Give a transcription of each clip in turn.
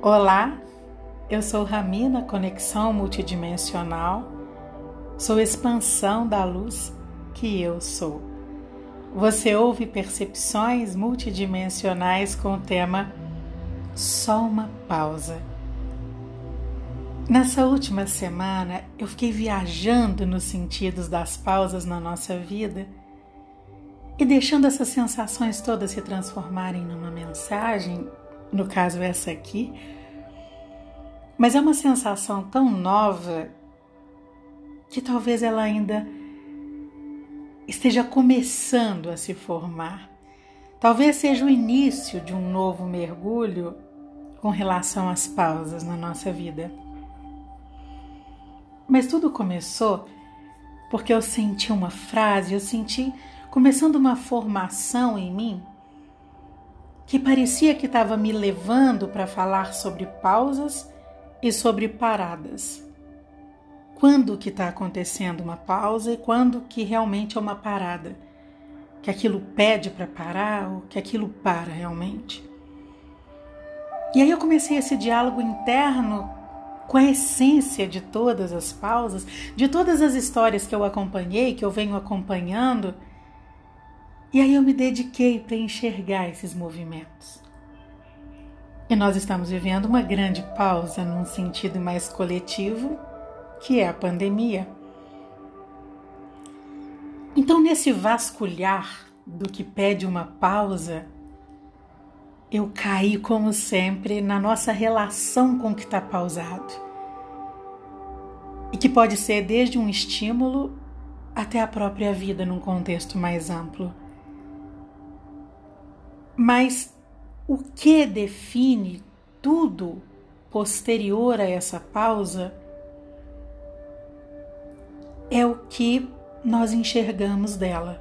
Olá, eu sou Ramina Conexão Multidimensional, sou expansão da luz que eu sou. Você ouve percepções multidimensionais com o tema Só uma pausa. Nessa última semana eu fiquei viajando nos sentidos das pausas na nossa vida e deixando essas sensações todas se transformarem numa mensagem no caso essa aqui, mas é uma sensação tão nova que talvez ela ainda esteja começando a se formar. Talvez seja o início de um novo mergulho com relação às pausas na nossa vida. Mas tudo começou porque eu senti uma frase, eu senti começando uma formação em mim que parecia que estava me levando para falar sobre pausas e sobre paradas. Quando que está acontecendo uma pausa e quando que realmente é uma parada? Que aquilo pede para parar ou que aquilo para realmente? E aí eu comecei esse diálogo interno com a essência de todas as pausas, de todas as histórias que eu acompanhei, que eu venho acompanhando e aí eu me dediquei para enxergar esses movimentos. E nós estamos vivendo uma grande pausa num sentido mais coletivo, que é a pandemia. Então, nesse vasculhar do que pede uma pausa, eu caí, como sempre, na nossa relação com o que está pausado. E que pode ser desde um estímulo até a própria vida num contexto mais amplo. Mas o que define tudo posterior a essa pausa é o que nós enxergamos dela.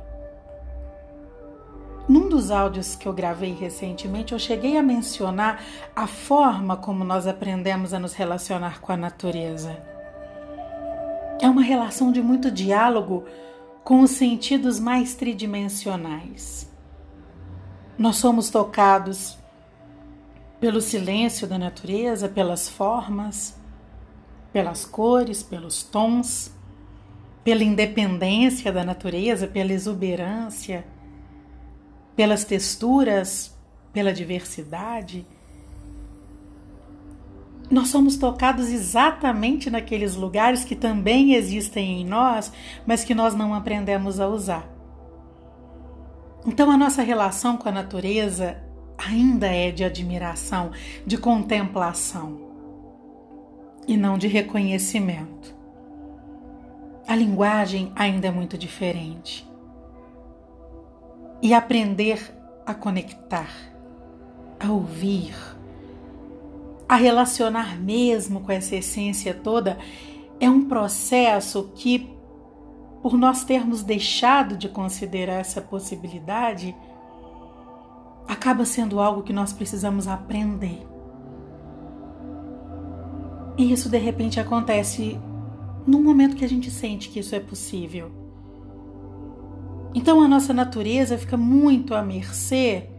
Num dos áudios que eu gravei recentemente, eu cheguei a mencionar a forma como nós aprendemos a nos relacionar com a natureza. É uma relação de muito diálogo com os sentidos mais tridimensionais. Nós somos tocados pelo silêncio da natureza, pelas formas, pelas cores, pelos tons, pela independência da natureza, pela exuberância, pelas texturas, pela diversidade. Nós somos tocados exatamente naqueles lugares que também existem em nós, mas que nós não aprendemos a usar. Então, a nossa relação com a natureza ainda é de admiração, de contemplação e não de reconhecimento. A linguagem ainda é muito diferente. E aprender a conectar, a ouvir, a relacionar mesmo com essa essência toda é um processo que por nós termos deixado de considerar essa possibilidade, acaba sendo algo que nós precisamos aprender. E isso de repente acontece no momento que a gente sente que isso é possível. Então a nossa natureza fica muito à mercê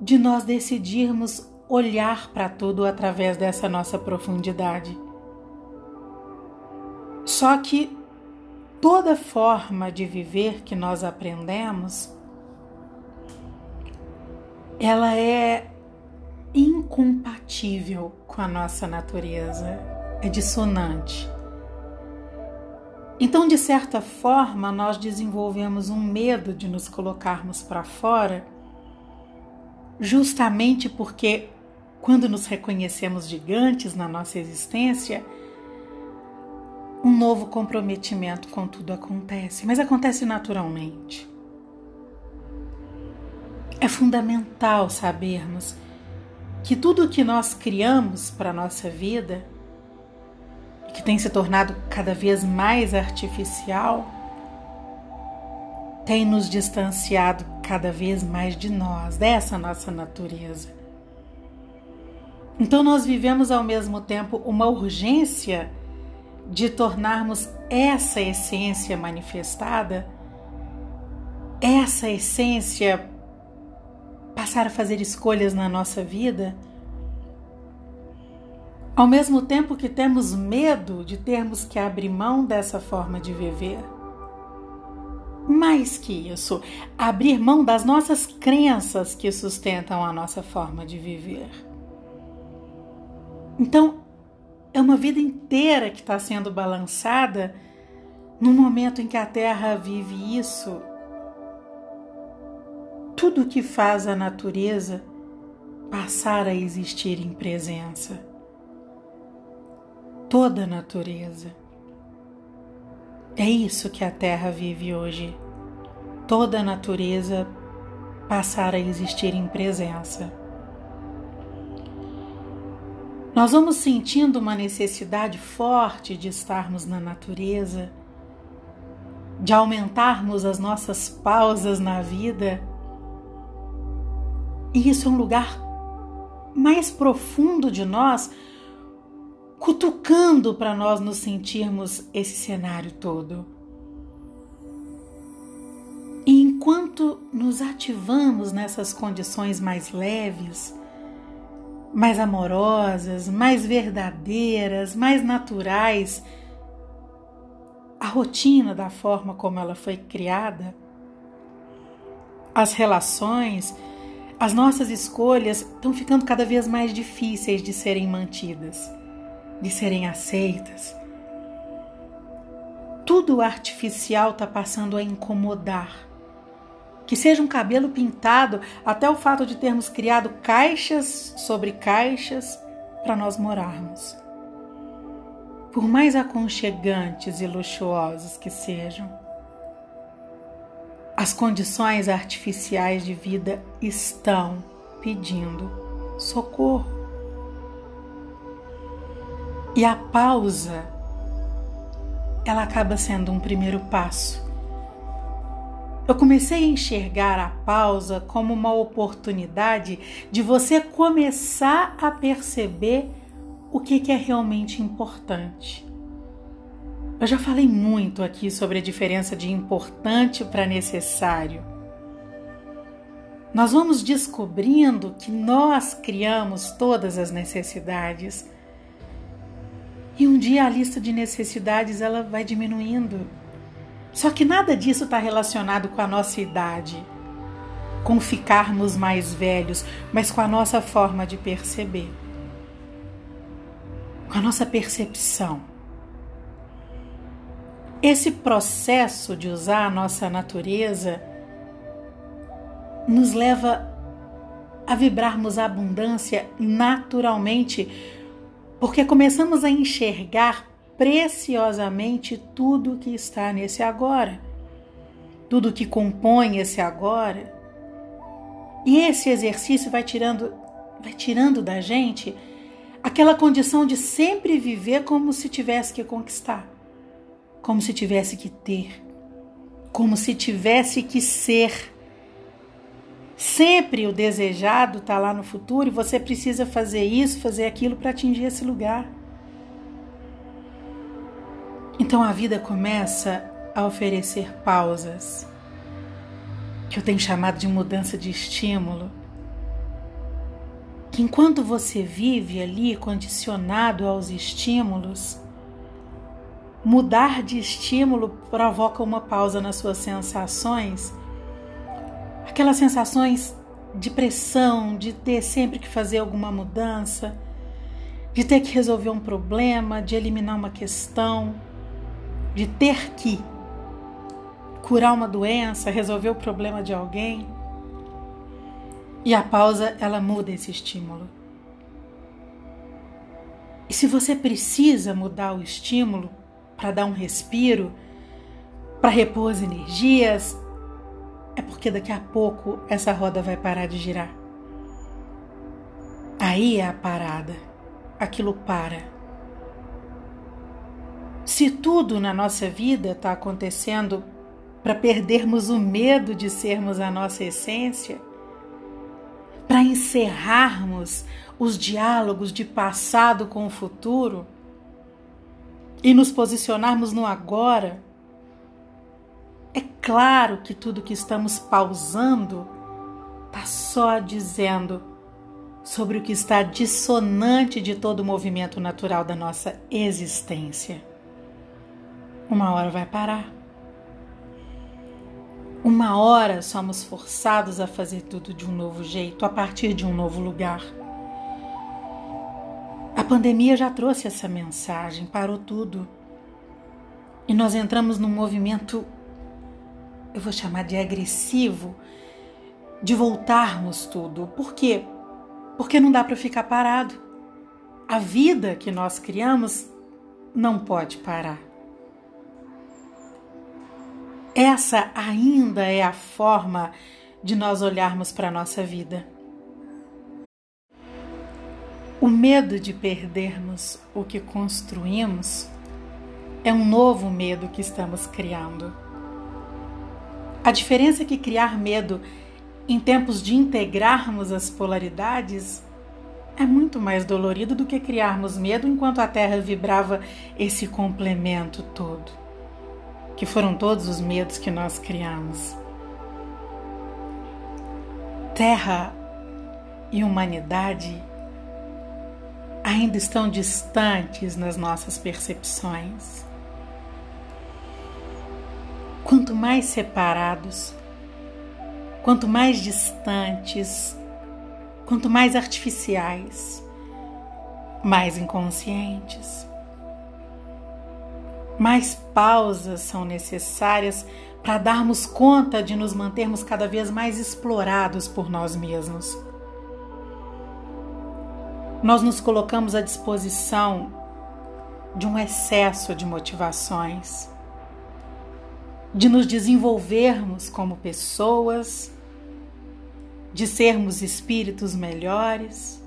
de nós decidirmos olhar para tudo através dessa nossa profundidade. Só que toda forma de viver que nós aprendemos, ela é incompatível com a nossa natureza, é dissonante. Então, de certa forma, nós desenvolvemos um medo de nos colocarmos para fora, justamente porque, quando nos reconhecemos gigantes na nossa existência, um novo comprometimento com tudo acontece, mas acontece naturalmente. É fundamental sabermos que tudo o que nós criamos para a nossa vida, que tem se tornado cada vez mais artificial, tem nos distanciado cada vez mais de nós, dessa nossa natureza. Então nós vivemos ao mesmo tempo uma urgência de tornarmos essa essência manifestada, essa essência passar a fazer escolhas na nossa vida, Ao mesmo tempo que temos medo de termos que abrir mão dessa forma de viver. Mais que isso, abrir mão das nossas crenças que sustentam a nossa forma de viver. Então, é uma vida inteira que está sendo balançada no momento em que a Terra vive isso. Tudo que faz a natureza passar a existir em presença. Toda a natureza. É isso que a Terra vive hoje. Toda a natureza passar a existir em presença. Nós vamos sentindo uma necessidade forte de estarmos na natureza, de aumentarmos as nossas pausas na vida. E isso é um lugar mais profundo de nós, cutucando para nós nos sentirmos esse cenário todo. E enquanto nos ativamos nessas condições mais leves, mais amorosas, mais verdadeiras, mais naturais. A rotina da forma como ela foi criada, as relações, as nossas escolhas estão ficando cada vez mais difíceis de serem mantidas, de serem aceitas. Tudo artificial está passando a incomodar que seja um cabelo pintado, até o fato de termos criado caixas sobre caixas para nós morarmos. Por mais aconchegantes e luxuosos que sejam, as condições artificiais de vida estão pedindo socorro. E a pausa, ela acaba sendo um primeiro passo eu comecei a enxergar a pausa como uma oportunidade de você começar a perceber o que, é realmente importante. Eu já falei muito aqui sobre a diferença de importante para necessário. Nós vamos descobrindo que nós criamos todas as necessidades. E um dia a lista de necessidades ela vai diminuindo só que nada disso está relacionado com a nossa idade, com ficarmos mais velhos, mas com a nossa forma de perceber, com a nossa percepção. Esse processo de usar a nossa natureza nos leva a vibrarmos a abundância naturalmente, porque começamos a enxergar preciosamente tudo que está nesse agora, tudo que compõe esse agora. E esse exercício vai tirando, vai tirando da gente aquela condição de sempre viver como se tivesse que conquistar, como se tivesse que ter, como se tivesse que ser. Sempre o desejado está lá no futuro e você precisa fazer isso, fazer aquilo para atingir esse lugar. Então a vida começa a oferecer pausas, que eu tenho chamado de mudança de estímulo. Que enquanto você vive ali condicionado aos estímulos, mudar de estímulo provoca uma pausa nas suas sensações, aquelas sensações de pressão, de ter sempre que fazer alguma mudança, de ter que resolver um problema, de eliminar uma questão de ter que curar uma doença, resolver o problema de alguém. E a pausa, ela muda esse estímulo. E se você precisa mudar o estímulo para dar um respiro, para repor as energias, é porque daqui a pouco essa roda vai parar de girar. Aí é a parada. Aquilo para. Se tudo na nossa vida está acontecendo para perdermos o medo de sermos a nossa essência, para encerrarmos os diálogos de passado com o futuro e nos posicionarmos no agora, é claro que tudo que estamos pausando está só dizendo: sobre o que está dissonante de todo o movimento natural da nossa existência. Uma hora vai parar. Uma hora somos forçados a fazer tudo de um novo jeito, a partir de um novo lugar. A pandemia já trouxe essa mensagem, parou tudo. E nós entramos num movimento, eu vou chamar de agressivo, de voltarmos tudo. Por quê? Porque não dá para ficar parado. A vida que nós criamos não pode parar. Essa ainda é a forma de nós olharmos para a nossa vida. O medo de perdermos o que construímos é um novo medo que estamos criando. A diferença é que criar medo em tempos de integrarmos as polaridades é muito mais dolorido do que criarmos medo enquanto a Terra vibrava esse complemento todo que foram todos os medos que nós criamos. Terra e humanidade ainda estão distantes nas nossas percepções. Quanto mais separados, quanto mais distantes, quanto mais artificiais, mais inconscientes mais pausas são necessárias para darmos conta de nos mantermos cada vez mais explorados por nós mesmos. Nós nos colocamos à disposição de um excesso de motivações, de nos desenvolvermos como pessoas, de sermos espíritos melhores,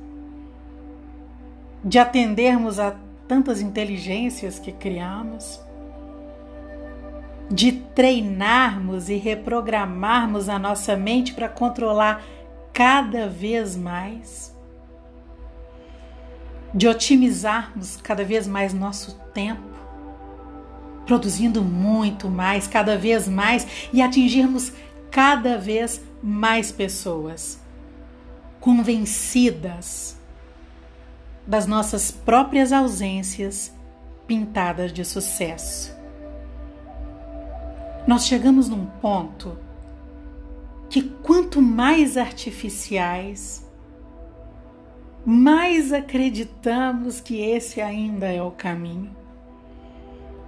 de atendermos a tantas inteligências que criamos, de treinarmos e reprogramarmos a nossa mente para controlar cada vez mais, de otimizarmos cada vez mais nosso tempo, produzindo muito mais, cada vez mais e atingirmos cada vez mais pessoas convencidas das nossas próprias ausências pintadas de sucesso. Nós chegamos num ponto que quanto mais artificiais, mais acreditamos que esse ainda é o caminho.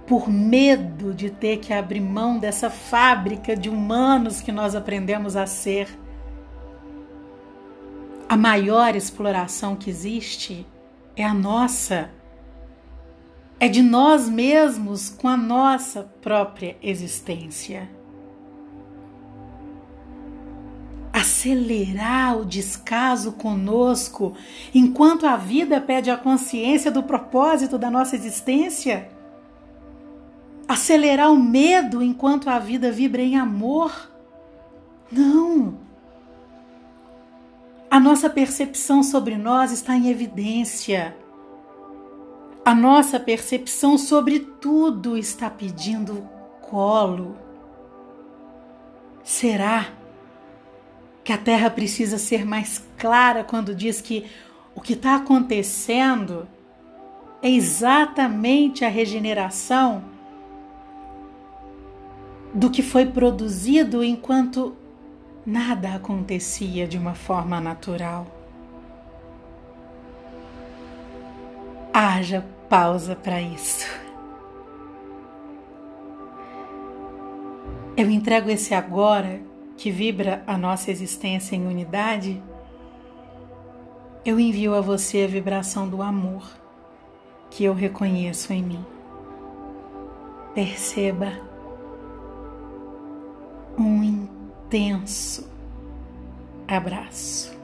Por medo de ter que abrir mão dessa fábrica de humanos que nós aprendemos a ser, a maior exploração que existe é a nossa. É de nós mesmos com a nossa própria existência. Acelerar o descaso conosco enquanto a vida pede a consciência do propósito da nossa existência? Acelerar o medo enquanto a vida vibra em amor? Não! A nossa percepção sobre nós está em evidência. A nossa percepção sobre tudo está pedindo colo. Será que a Terra precisa ser mais clara quando diz que o que está acontecendo é exatamente a regeneração do que foi produzido enquanto nada acontecia de uma forma natural. Haja pausa para isso. Eu entrego esse agora que vibra a nossa existência em unidade. Eu envio a você a vibração do amor que eu reconheço em mim. Perceba intenso abraço.